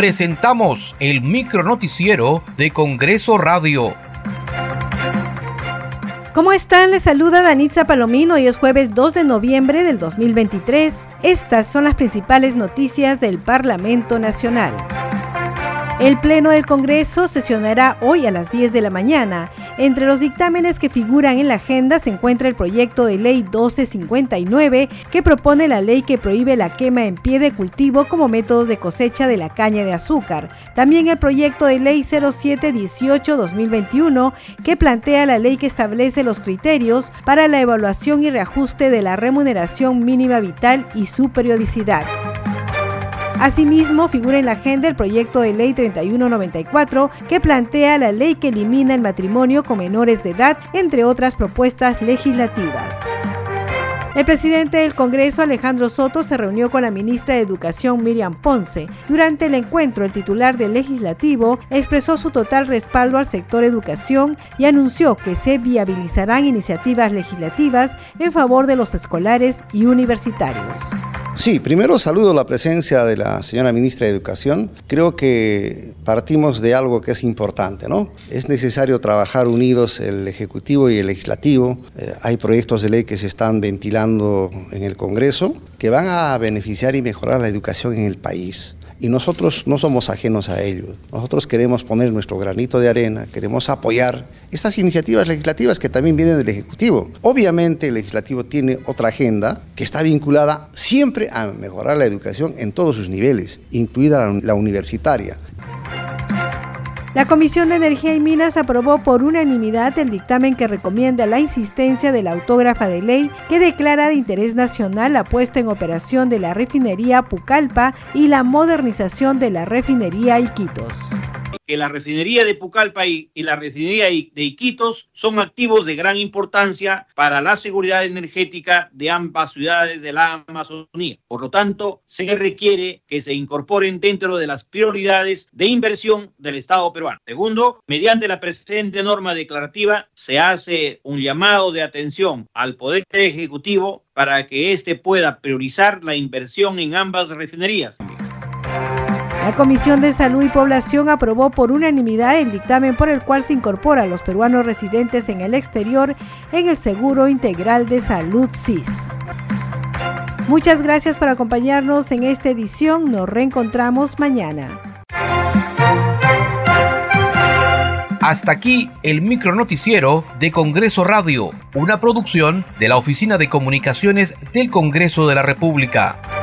presentamos el micro noticiero de Congreso Radio. ¿Cómo están? Les saluda Danitza Palomino. Hoy es jueves 2 de noviembre del 2023. Estas son las principales noticias del Parlamento Nacional. El Pleno del Congreso sesionará hoy a las 10 de la mañana. Entre los dictámenes que figuran en la agenda se encuentra el proyecto de ley 1259 que propone la ley que prohíbe la quema en pie de cultivo como métodos de cosecha de la caña de azúcar. También el proyecto de ley 0718-2021 que plantea la ley que establece los criterios para la evaluación y reajuste de la remuneración mínima vital y su periodicidad. Asimismo, figura en la agenda el proyecto de ley 3194 que plantea la ley que elimina el matrimonio con menores de edad, entre otras propuestas legislativas. El presidente del Congreso, Alejandro Soto, se reunió con la ministra de Educación, Miriam Ponce. Durante el encuentro, el titular del legislativo expresó su total respaldo al sector educación y anunció que se viabilizarán iniciativas legislativas en favor de los escolares y universitarios. Sí, primero saludo la presencia de la señora ministra de Educación. Creo que partimos de algo que es importante, ¿no? Es necesario trabajar unidos el Ejecutivo y el Legislativo. Eh, hay proyectos de ley que se están ventilando en el Congreso que van a beneficiar y mejorar la educación en el país. Y nosotros no somos ajenos a ello. Nosotros queremos poner nuestro granito de arena, queremos apoyar estas iniciativas legislativas que también vienen del Ejecutivo. Obviamente el Legislativo tiene otra agenda que está vinculada siempre a mejorar la educación en todos sus niveles, incluida la universitaria. La Comisión de Energía y Minas aprobó por unanimidad el dictamen que recomienda la insistencia de la autógrafa de ley que declara de interés nacional la puesta en operación de la refinería Pucallpa y la modernización de la refinería Iquitos que la refinería de Pucallpa y, la refinería de Iquitos son activos de gran importancia para la seguridad energética de ambas ciudades de la Amazonía. Por lo tanto, se requiere que se incorporen dentro de las prioridades de inversión del Estado peruano. Segundo, mediante la presente norma declarativa, se hace un llamado de atención al Poder Ejecutivo para que éste pueda priorizar la inversión en ambas refinerías. La Comisión de Salud y Población aprobó por unanimidad el dictamen por el cual se incorpora a los peruanos residentes en el exterior en el Seguro Integral de Salud SIS. Muchas gracias por acompañarnos en esta edición. Nos reencontramos mañana. Hasta aquí el micro noticiero de Congreso Radio, una producción de la Oficina de Comunicaciones del Congreso de la República.